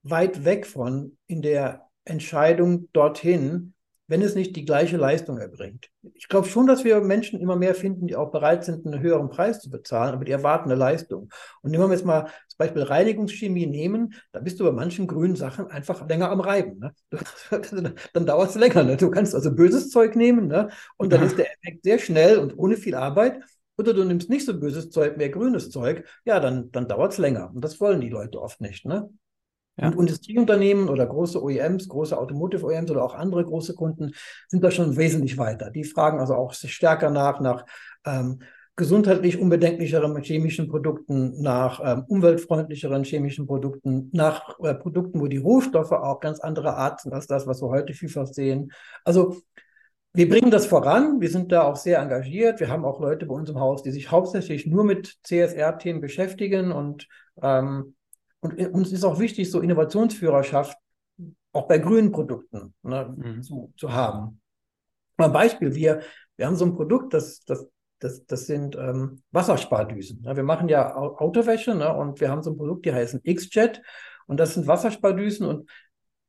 weit weg von in der Entscheidung dorthin, wenn es nicht die gleiche Leistung erbringt. Ich glaube schon, dass wir Menschen immer mehr finden, die auch bereit sind, einen höheren Preis zu bezahlen, aber die erwarten eine Leistung. Und nehmen wir jetzt mal das Beispiel Reinigungschemie nehmen, da bist du bei manchen grünen Sachen einfach länger am Reiben. Ne? dann dauert es länger. Ne? Du kannst also böses Zeug nehmen ne? und dann ist der Effekt sehr schnell und ohne viel Arbeit. Oder du nimmst nicht so böses Zeug, mehr grünes Zeug, ja, dann, dann dauert es länger. Und das wollen die Leute oft nicht. Ne? Ja. Und Industrieunternehmen oder große OEMs, große Automotive OEMs oder auch andere große Kunden sind da schon wesentlich weiter. Die fragen also auch stärker nach, nach ähm, gesundheitlich unbedenklicheren chemischen Produkten, nach ähm, umweltfreundlicheren chemischen Produkten, nach äh, Produkten, wo die Rohstoffe auch ganz andere Art sind als das, was wir heute vielfach sehen. Also wir bringen das voran, wir sind da auch sehr engagiert. Wir haben auch Leute bei uns im Haus, die sich hauptsächlich nur mit CSR-Themen beschäftigen und, ähm, und uns ist auch wichtig, so Innovationsführerschaft auch bei grünen Produkten ne, mhm. zu, zu haben. Mal ein Beispiel, wir, wir haben so ein Produkt, das, das das, das sind ähm, Wasserspardüsen. Ja, wir machen ja Autowäsche ne, und wir haben so ein Produkt, die heißen X-Jet und das sind Wasserspardüsen und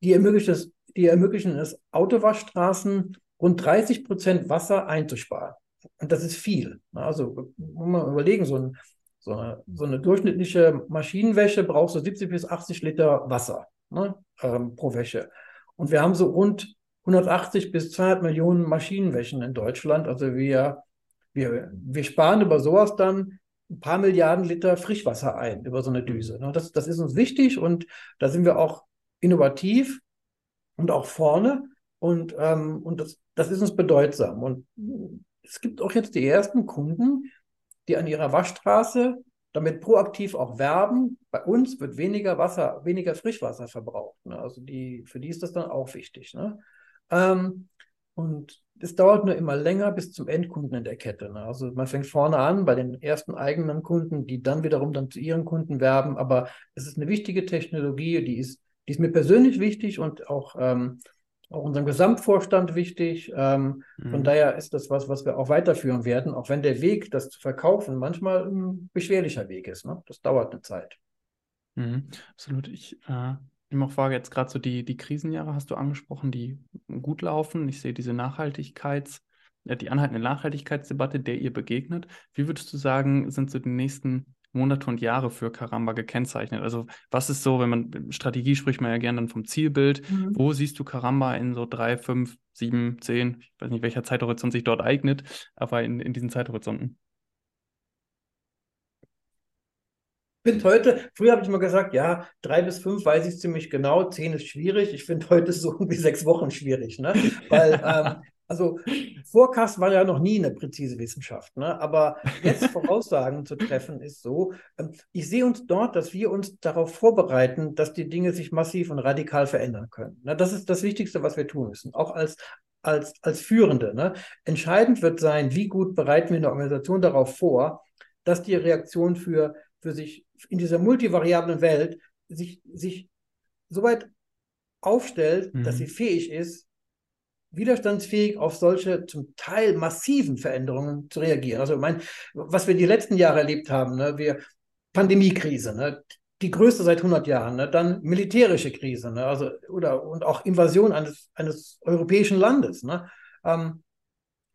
die ermöglichen es, die ermöglichen es Autowaschstraßen rund 30 Prozent Wasser einzusparen. Und das ist viel. Ne. Also, muss man überlegen, so, ein, so, eine, so eine durchschnittliche Maschinenwäsche braucht so 70 bis 80 Liter Wasser ne, ähm, pro Wäsche. Und wir haben so rund 180 bis 200 Millionen Maschinenwäschen in Deutschland. Also wir wir, wir sparen über sowas dann ein paar Milliarden Liter Frischwasser ein, über so eine Düse. Ne? Das, das ist uns wichtig und da sind wir auch innovativ und auch vorne und, ähm, und das, das ist uns bedeutsam. Und es gibt auch jetzt die ersten Kunden, die an ihrer Waschstraße damit proaktiv auch werben. Bei uns wird weniger Wasser, weniger Frischwasser verbraucht. Ne? Also die, für die ist das dann auch wichtig. Ne? Ähm, und es dauert nur immer länger bis zum Endkunden in der Kette. Ne? Also man fängt vorne an bei den ersten eigenen Kunden, die dann wiederum dann zu ihren Kunden werben. Aber es ist eine wichtige Technologie, die ist, die ist mir persönlich wichtig und auch, ähm, auch unserem Gesamtvorstand wichtig. Ähm, mhm. Von daher ist das was, was wir auch weiterführen werden, auch wenn der Weg, das zu verkaufen, manchmal ein beschwerlicher Weg ist. Ne? Das dauert eine Zeit. Mhm. Absolut. Ich äh, nehme auch Frage jetzt gerade so die, die Krisenjahre hast du angesprochen, die gut laufen. Ich sehe diese Nachhaltigkeits, äh, die anhaltende Nachhaltigkeitsdebatte, der ihr begegnet. Wie würdest du sagen, sind so die nächsten Monate und Jahre für Karamba gekennzeichnet? Also was ist so, wenn man Strategie spricht man ja gerne dann vom Zielbild. Mhm. Wo siehst du Karamba in so drei, fünf, sieben, zehn, ich weiß nicht, welcher Zeithorizont sich dort eignet, aber in, in diesen Zeithorizonten? finde heute, früher habe ich immer gesagt, ja, drei bis fünf weiß ich ziemlich genau, zehn ist schwierig. Ich finde heute so irgendwie sechs Wochen schwierig, ne? Weil, ähm, also Forecast war ja noch nie eine präzise Wissenschaft, ne? aber jetzt Voraussagen zu treffen ist so, ähm, ich sehe uns dort, dass wir uns darauf vorbereiten, dass die Dinge sich massiv und radikal verändern können. Ne? Das ist das Wichtigste, was wir tun müssen, auch als als, als Führende. Ne? Entscheidend wird sein, wie gut bereiten wir eine Organisation darauf vor, dass die Reaktion für, für sich in dieser multivariablen Welt sich, sich so weit aufstellt, mhm. dass sie fähig ist, widerstandsfähig auf solche zum Teil massiven Veränderungen zu reagieren. Also mein, was wir die letzten Jahre erlebt haben, ne, wir Pandemiekrise, ne, die größte seit 100 Jahren, ne, dann militärische Krise, ne, also oder und auch Invasion eines, eines europäischen Landes. Ne, ähm,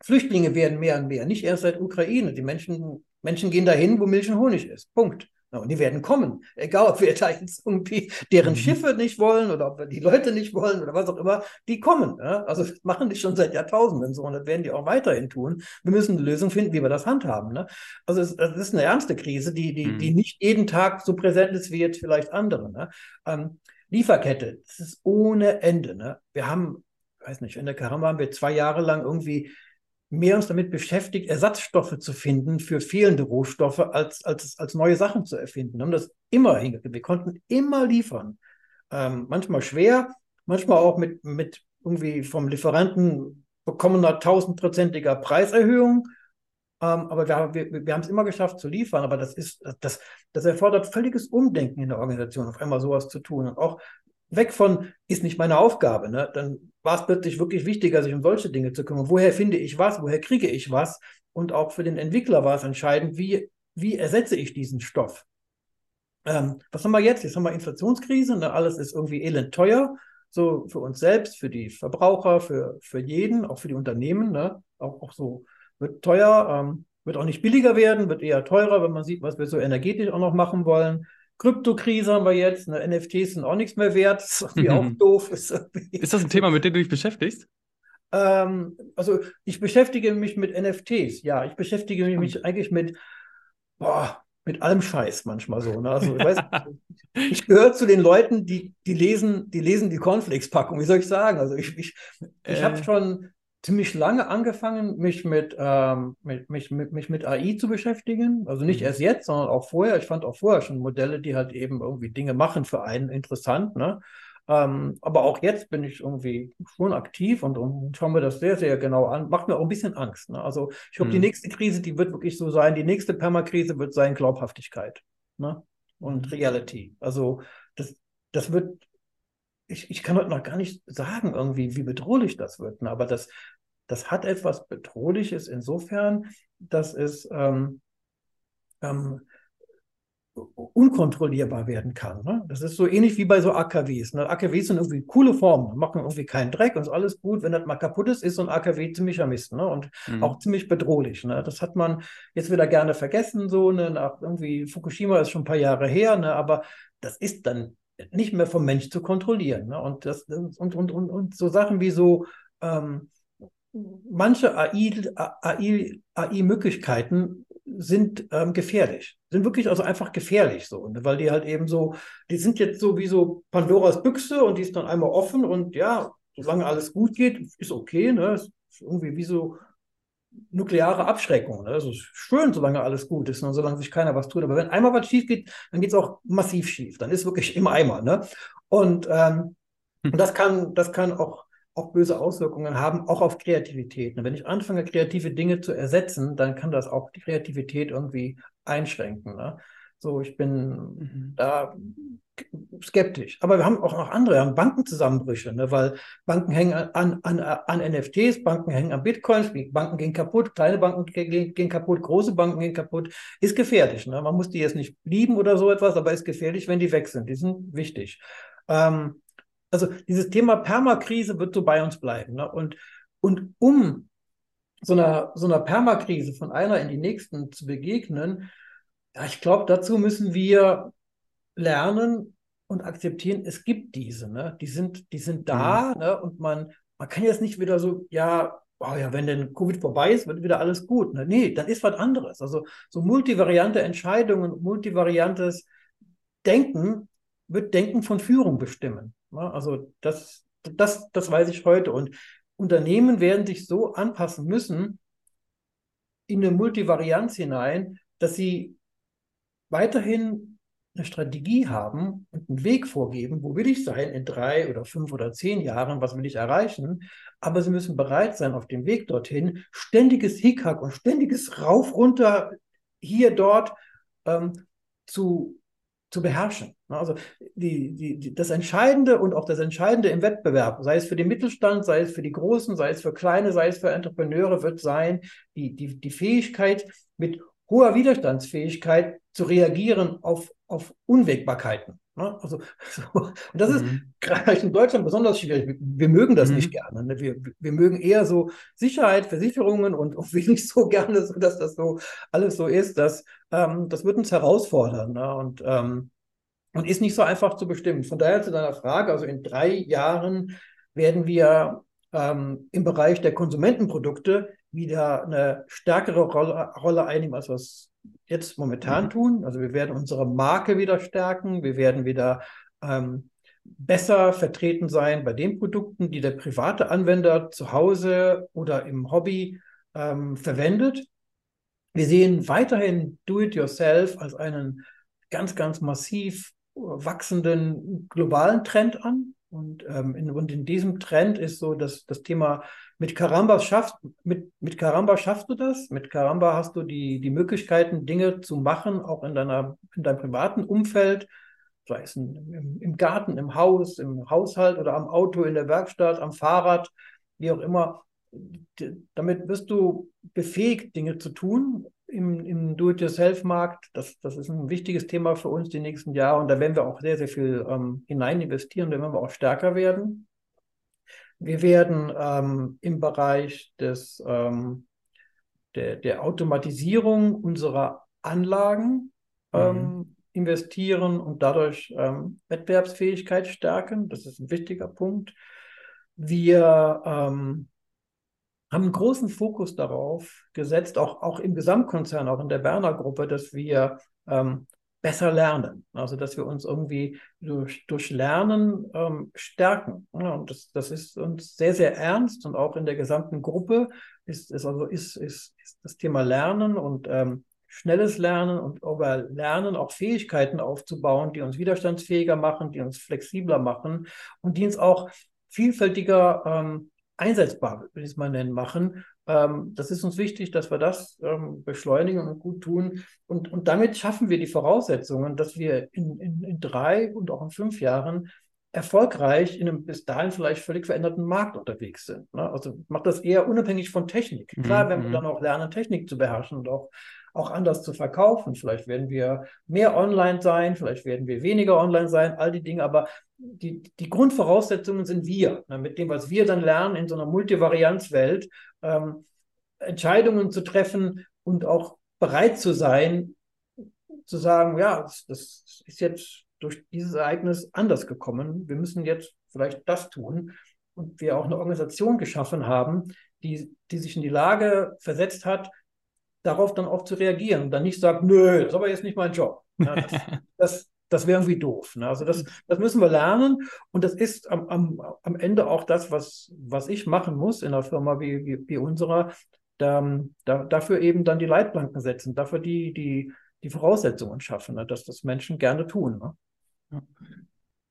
Flüchtlinge werden mehr und mehr, nicht erst seit Ukraine. Die Menschen, Menschen gehen dahin, wo Milch und Honig ist. Punkt. Und die werden kommen. Egal, ob wir da jetzt irgendwie deren mhm. Schiffe nicht wollen oder ob wir die Leute nicht wollen oder was auch immer, die kommen. Ja? Also das machen die schon seit Jahrtausenden so und das werden die auch weiterhin tun. Wir müssen eine Lösung finden, wie wir das handhaben. Ne? Also es, das ist eine ernste Krise, die, die, mhm. die nicht jeden Tag so präsent ist wie jetzt vielleicht andere. Ne? Ähm, Lieferkette, das ist ohne Ende. Ne? Wir haben, weiß nicht, in der Karamba haben wir zwei Jahre lang irgendwie mehr uns damit beschäftigt, Ersatzstoffe zu finden für fehlende Rohstoffe, als, als, als neue Sachen zu erfinden. Wir haben das immer hingekriegt. Wir konnten immer liefern. Ähm, manchmal schwer, manchmal auch mit, mit irgendwie vom Lieferanten bekommener tausendprozentiger Preiserhöhung. Ähm, aber wir, wir, wir haben es immer geschafft zu liefern. Aber das ist, das, das erfordert völliges Umdenken in der Organisation, auf einmal sowas zu tun. Und auch weg von, ist nicht meine Aufgabe, ne? dann war es plötzlich wirklich wichtiger, sich um solche Dinge zu kümmern. Woher finde ich was? Woher kriege ich was? Und auch für den Entwickler war es entscheidend, wie, wie ersetze ich diesen Stoff? Ähm, was haben wir jetzt? Jetzt haben wir Inflationskrise, ne? alles ist irgendwie elend teuer, so für uns selbst, für die Verbraucher, für, für jeden, auch für die Unternehmen, ne? auch, auch so wird teuer, ähm, wird auch nicht billiger werden, wird eher teurer, wenn man sieht, was wir so energetisch auch noch machen wollen. Kryptokrise haben wir jetzt, ne, NFTs sind auch nichts mehr wert, ist irgendwie auch doof. Ist, ist, das ein Thema, mit dem du dich beschäftigst? Ähm, also ich beschäftige mich mit NFTs, ja, ich beschäftige mich hm. eigentlich mit, boah, mit allem Scheiß manchmal so. Ne? Also, ich, weiß, ich gehöre zu den Leuten, die, die lesen, die lesen die Cornflakes-Packung. Wie soll ich sagen? Also ich, ich, ich äh. habe schon ziemlich lange angefangen, mich mit, ähm, mit, mich, mit, mich mit AI zu beschäftigen. Also nicht mhm. erst jetzt, sondern auch vorher. Ich fand auch vorher schon Modelle, die halt eben irgendwie Dinge machen für einen interessant. Ne? Ähm, aber auch jetzt bin ich irgendwie schon aktiv und, und schaue mir das sehr, sehr genau an. Macht mir auch ein bisschen Angst. Ne? Also ich glaube, mhm. die nächste Krise, die wird wirklich so sein. Die nächste Permakrise wird sein Glaubhaftigkeit ne? und mhm. Reality. Also das, das wird ich, ich kann heute noch gar nicht sagen, irgendwie, wie bedrohlich das wird. Ne? Aber das, das hat etwas Bedrohliches insofern, dass es ähm, ähm, unkontrollierbar werden kann. Ne? Das ist so ähnlich wie bei so AKWs. Ne? AKWs sind irgendwie coole Formen, machen irgendwie keinen Dreck und ist alles gut. Wenn das mal kaputt ist, ist so ein AKW ziemlicher Mist ne? und mhm. auch ziemlich bedrohlich. Ne? Das hat man jetzt wieder gerne vergessen, so ne? nach irgendwie Fukushima ist schon ein paar Jahre her, ne? aber das ist dann nicht mehr vom Mensch zu kontrollieren. Ne? Und, das, und, und, und, und so Sachen wie so ähm, manche AI-Möglichkeiten AI, AI sind ähm, gefährlich, sind wirklich also einfach gefährlich so, ne? weil die halt eben so, die sind jetzt so wie so Pandoras Büchse und die ist dann einmal offen und ja, solange alles gut geht, ist okay, ne? Ist irgendwie wie so nukleare Abschreckung. Ne? Also schön, solange alles gut ist, ne? solange sich keiner was tut. Aber wenn einmal was schief geht, dann geht es auch massiv schief. Dann ist wirklich im Eimer. Ne? Und, ähm, hm. und das kann, das kann auch, auch böse Auswirkungen haben, auch auf Kreativität. Ne? Wenn ich anfange, kreative Dinge zu ersetzen, dann kann das auch die Kreativität irgendwie einschränken. Ne? So, ich bin mhm. da skeptisch. Aber wir haben auch noch andere, wir haben Bankenzusammenbrüche, ne? weil Banken hängen an, an, an NFTs, Banken hängen an Bitcoins, Banken gehen kaputt, kleine Banken gehen, gehen kaputt, große Banken gehen kaputt. Ist gefährlich. Ne? Man muss die jetzt nicht lieben oder so etwas, aber ist gefährlich, wenn die weg sind. Die sind wichtig. Ähm, also dieses Thema Permakrise wird so bei uns bleiben. Ne? Und, und um so einer, so einer Permakrise von einer in die nächsten zu begegnen, ja, ich glaube, dazu müssen wir lernen und akzeptieren, es gibt diese, ne? Die sind, die sind da, mhm. ne? Und man, man kann jetzt nicht wieder so, ja, oh ja, wenn denn Covid vorbei ist, wird wieder alles gut. Ne? Nee, dann ist was anderes. Also so multivariante Entscheidungen, multivariantes Denken wird Denken von Führung bestimmen. Ne? Also das, das, das weiß ich heute. Und Unternehmen werden sich so anpassen müssen in eine Multivarianz hinein, dass sie weiterhin eine Strategie haben und einen Weg vorgeben, wo will ich sein in drei oder fünf oder zehn Jahren, was will ich erreichen, aber sie müssen bereit sein, auf dem Weg dorthin ständiges Hickhack und ständiges Rauf, runter, hier, dort ähm, zu, zu beherrschen. Also die, die, die, das Entscheidende und auch das Entscheidende im Wettbewerb, sei es für den Mittelstand, sei es für die Großen, sei es für Kleine, sei es für Entrepreneure, wird sein, die, die, die Fähigkeit, mit hoher Widerstandsfähigkeit zu reagieren auf, auf Unwägbarkeiten. Ne? Also, so. und das mhm. ist gerade in Deutschland besonders schwierig. Wir, wir mögen das mhm. nicht gerne. Ne? Wir, wir mögen eher so Sicherheit, Versicherungen und auch wenig so gerne, so, dass das so alles so ist. Dass, ähm, das wird uns herausfordern ne? und, ähm, und ist nicht so einfach zu bestimmen. Von daher zu deiner Frage, also in drei Jahren werden wir ähm, im Bereich der Konsumentenprodukte wieder eine stärkere Rolle, Rolle einnehmen, als wir es jetzt momentan mhm. tun. Also wir werden unsere Marke wieder stärken, wir werden wieder ähm, besser vertreten sein bei den Produkten, die der private Anwender zu Hause oder im Hobby ähm, verwendet. Wir sehen weiterhin Do-it-yourself als einen ganz, ganz massiv wachsenden globalen Trend an. Und, ähm, in, und in diesem Trend ist so dass das Thema mit Karamba schaffst, mit, mit Karamba schaffst du das. Mit Karamba hast du die, die Möglichkeiten, Dinge zu machen, auch in deiner, in deinem privaten Umfeld, sei es im, im Garten, im Haus, im Haushalt oder am Auto, in der Werkstatt, am Fahrrad, wie auch immer. Damit wirst du befähigt, Dinge zu tun im, im Do-it-yourself-Markt. Das, das ist ein wichtiges Thema für uns die nächsten Jahre und da werden wir auch sehr, sehr viel ähm, hinein investieren, da werden wir auch stärker werden. Wir werden ähm, im Bereich des, ähm, der, der Automatisierung unserer Anlagen ähm, mhm. investieren und dadurch ähm, Wettbewerbsfähigkeit stärken. Das ist ein wichtiger Punkt. Wir ähm, haben einen großen Fokus darauf gesetzt, auch, auch im Gesamtkonzern, auch in der Berner Gruppe, dass wir ähm, besser lernen. Also dass wir uns irgendwie durch, durch Lernen ähm, stärken. Ja, und das, das ist uns sehr, sehr ernst und auch in der gesamten Gruppe ist, ist also ist, ist, ist das Thema Lernen und ähm, schnelles Lernen und über Lernen auch Fähigkeiten aufzubauen, die uns widerstandsfähiger machen, die uns flexibler machen und die uns auch vielfältiger ähm, einsetzbar, würde ich es mal nennen, machen. Ähm, das ist uns wichtig, dass wir das ähm, beschleunigen und gut tun. Und, und damit schaffen wir die Voraussetzungen, dass wir in, in, in drei und auch in fünf Jahren erfolgreich in einem bis dahin vielleicht völlig veränderten Markt unterwegs sind. Ne? Also macht das eher unabhängig von Technik. Klar, mhm. wenn wir dann auch lernen, Technik zu beherrschen und auch auch anders zu verkaufen. Vielleicht werden wir mehr online sein, vielleicht werden wir weniger online sein, all die Dinge, aber die, die Grundvoraussetzungen sind wir. Ne, mit dem, was wir dann lernen in so einer Multivarianzwelt, ähm, Entscheidungen zu treffen und auch bereit zu sein, zu sagen, ja, das, das ist jetzt durch dieses Ereignis anders gekommen. Wir müssen jetzt vielleicht das tun. Und wir auch eine Organisation geschaffen haben, die, die sich in die Lage versetzt hat, darauf dann auch zu reagieren und dann nicht sagt, nö, das ist aber jetzt nicht mein Job. Ja, das, das, das wäre irgendwie doof. Ne? Also das, das müssen wir lernen und das ist am, am, am Ende auch das, was, was ich machen muss in einer Firma wie, wie, wie unserer, da, da, dafür eben dann die Leitplanken setzen, dafür die, die, die Voraussetzungen schaffen, ne? dass das Menschen gerne tun. Ne?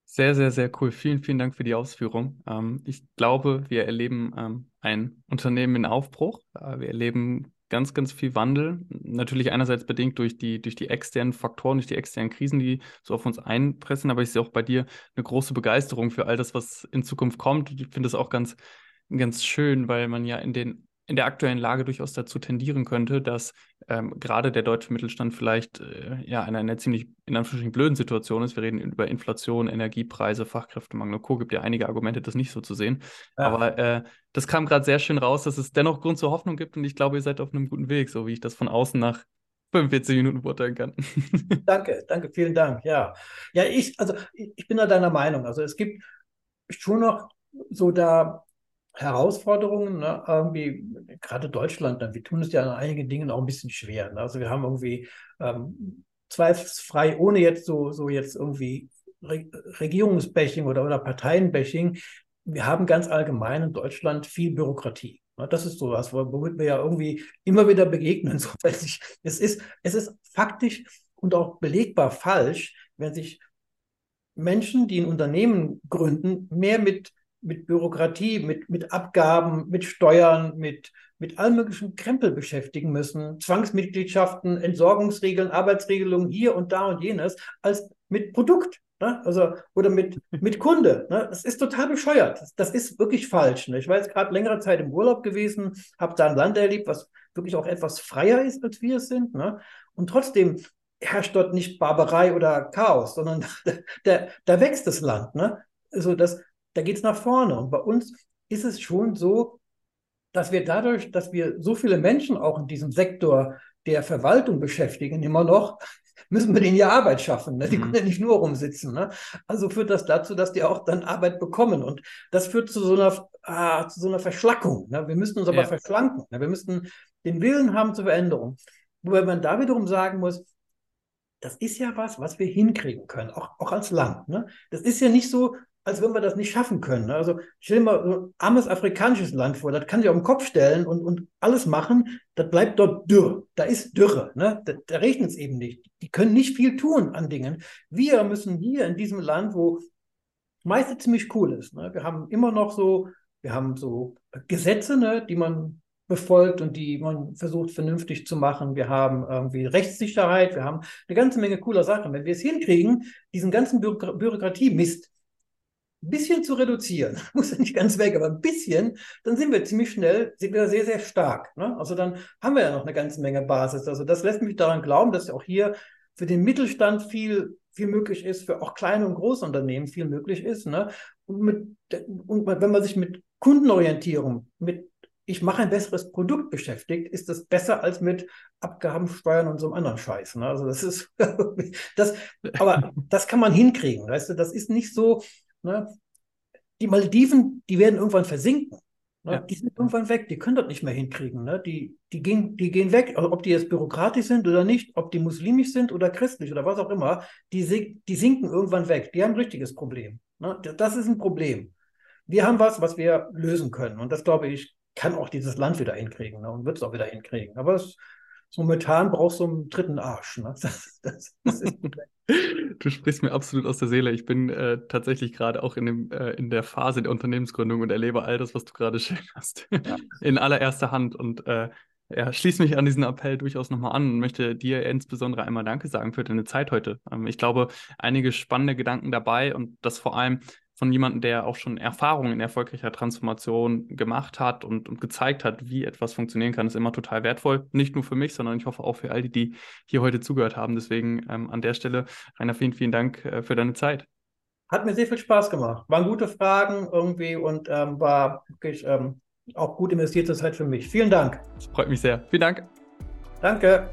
Sehr, sehr, sehr cool. Vielen, vielen Dank für die Ausführung. Ähm, ich glaube, wir erleben ähm, ein Unternehmen in Aufbruch. Äh, wir erleben ganz, ganz viel Wandel. Natürlich einerseits bedingt durch die, durch die externen Faktoren, durch die externen Krisen, die so auf uns einpressen, aber ich sehe auch bei dir eine große Begeisterung für all das, was in Zukunft kommt. Ich finde es auch ganz, ganz schön, weil man ja in den in der aktuellen Lage durchaus dazu tendieren könnte, dass ähm, gerade der deutsche Mittelstand vielleicht äh, ja in einer ziemlich in Anführungsstrichen blöden Situation ist. Wir reden über Inflation, Energiepreise, Fachkräftemangel und Co. Gibt ja einige Argumente, das nicht so zu sehen. Ja. Aber äh, das kam gerade sehr schön raus, dass es dennoch Grund zur Hoffnung gibt und ich glaube, ihr seid auf einem guten Weg, so wie ich das von außen nach 45 Minuten beurteilen kann. danke, danke, vielen Dank. Ja, ja, ich, also ich bin da deiner Meinung. Also es gibt schon noch so da Herausforderungen, ne? irgendwie, gerade Deutschland, ne? wir tun es ja an einigen Dingen auch ein bisschen schwer. Ne? Also wir haben irgendwie ähm, zweifelsfrei, ohne jetzt so, so jetzt irgendwie Re Regierungsbashing oder, oder Parteienbashing, wir haben ganz allgemein in Deutschland viel Bürokratie. Ne? Das ist sowas, womit wir ja irgendwie immer wieder begegnen. So, es, ist, es ist faktisch und auch belegbar falsch, wenn sich Menschen, die ein Unternehmen gründen, mehr mit mit Bürokratie, mit, mit Abgaben, mit Steuern, mit, mit allem möglichen Krempel beschäftigen müssen, Zwangsmitgliedschaften, Entsorgungsregeln, Arbeitsregelungen hier und da und jenes, als mit Produkt. Ne? Also, oder mit, mit Kunde. Ne? Das ist total bescheuert. Das, das ist wirklich falsch. Ne? Ich war jetzt gerade längere Zeit im Urlaub gewesen, habe da ein Land erlebt, was wirklich auch etwas freier ist, als wir es sind. Ne? Und trotzdem herrscht dort nicht Barbarei oder Chaos, sondern da, da wächst das Land. Ne? Also das, da geht es nach vorne. Und bei uns ist es schon so, dass wir dadurch, dass wir so viele Menschen auch in diesem Sektor der Verwaltung beschäftigen, immer noch, müssen wir denen ja Arbeit schaffen. Ne? Die mhm. können ja nicht nur rumsitzen. Ne? Also führt das dazu, dass die auch dann Arbeit bekommen. Und das führt zu so einer, ah, zu so einer Verschlackung. Ne? Wir müssen uns aber ja. verschlanken. Ne? Wir müssen den Willen haben zur Veränderung. Wobei man da wiederum sagen muss, das ist ja was, was wir hinkriegen können, auch, auch als Land. Ne? Das ist ja nicht so, als wenn wir das nicht schaffen können. Ne? Also stell dir mal so ein armes afrikanisches Land vor, das kann sich auf den Kopf stellen und, und alles machen, das bleibt dort dürr. Da ist Dürre, ne? da, da regnet es eben nicht. Die können nicht viel tun an Dingen. Wir müssen hier in diesem Land, wo meistens ziemlich cool ist, ne? wir haben immer noch so, wir haben so Gesetze, ne, die man befolgt und die man versucht vernünftig zu machen. Wir haben irgendwie Rechtssicherheit, wir haben eine ganze Menge cooler Sachen. Wenn wir es hinkriegen, diesen ganzen Bürok Bürokratie-Mist ein bisschen zu reduzieren, muss ja nicht ganz weg, aber ein bisschen, dann sind wir ziemlich schnell, sind wir sehr, sehr stark. Ne? Also dann haben wir ja noch eine ganze Menge Basis. Also das lässt mich daran glauben, dass auch hier für den Mittelstand viel, viel möglich ist, für auch kleine und große Unternehmen viel möglich ist. Ne? Und, mit, und wenn man sich mit Kundenorientierung, mit ich mache ein besseres Produkt beschäftigt, ist das besser als mit Abgaben, Steuern und so einem anderen Scheiß. Ne? Also das ist das, aber das kann man hinkriegen, weißt du, das ist nicht so, Ne? Die Malediven, die werden irgendwann versinken. Ne? Ja. Die sind irgendwann weg, die können das nicht mehr hinkriegen. Ne? Die, die, gehen, die gehen weg, ob die jetzt bürokratisch sind oder nicht, ob die muslimisch sind oder christlich oder was auch immer, die, die sinken irgendwann weg. Die haben ein richtiges Problem. Ne? Das ist ein Problem. Wir haben was, was wir lösen können. Und das, glaube ich, kann auch dieses Land wieder hinkriegen ne? und wird es auch wieder hinkriegen. Aber es, momentan brauchst du einen dritten Arsch. Ne? Das, das, das du sprichst mir absolut aus der Seele. Ich bin äh, tatsächlich gerade auch in, dem, äh, in der Phase der Unternehmensgründung und erlebe all das, was du gerade schilderst, ja. in allererster Hand. Und äh, ja, schließe mich an diesen Appell durchaus nochmal an und möchte dir insbesondere einmal Danke sagen für deine Zeit heute. Ähm, ich glaube, einige spannende Gedanken dabei und das vor allem von jemandem, der auch schon Erfahrungen in erfolgreicher Transformation gemacht hat und, und gezeigt hat, wie etwas funktionieren kann, ist immer total wertvoll. Nicht nur für mich, sondern ich hoffe auch für all die, die hier heute zugehört haben. Deswegen ähm, an der Stelle, Rainer, vielen, vielen Dank äh, für deine Zeit. Hat mir sehr viel Spaß gemacht. Waren gute Fragen irgendwie und ähm, war wirklich ähm, auch gut investierte Zeit für mich. Vielen Dank. Das freut mich sehr. Vielen Dank. Danke.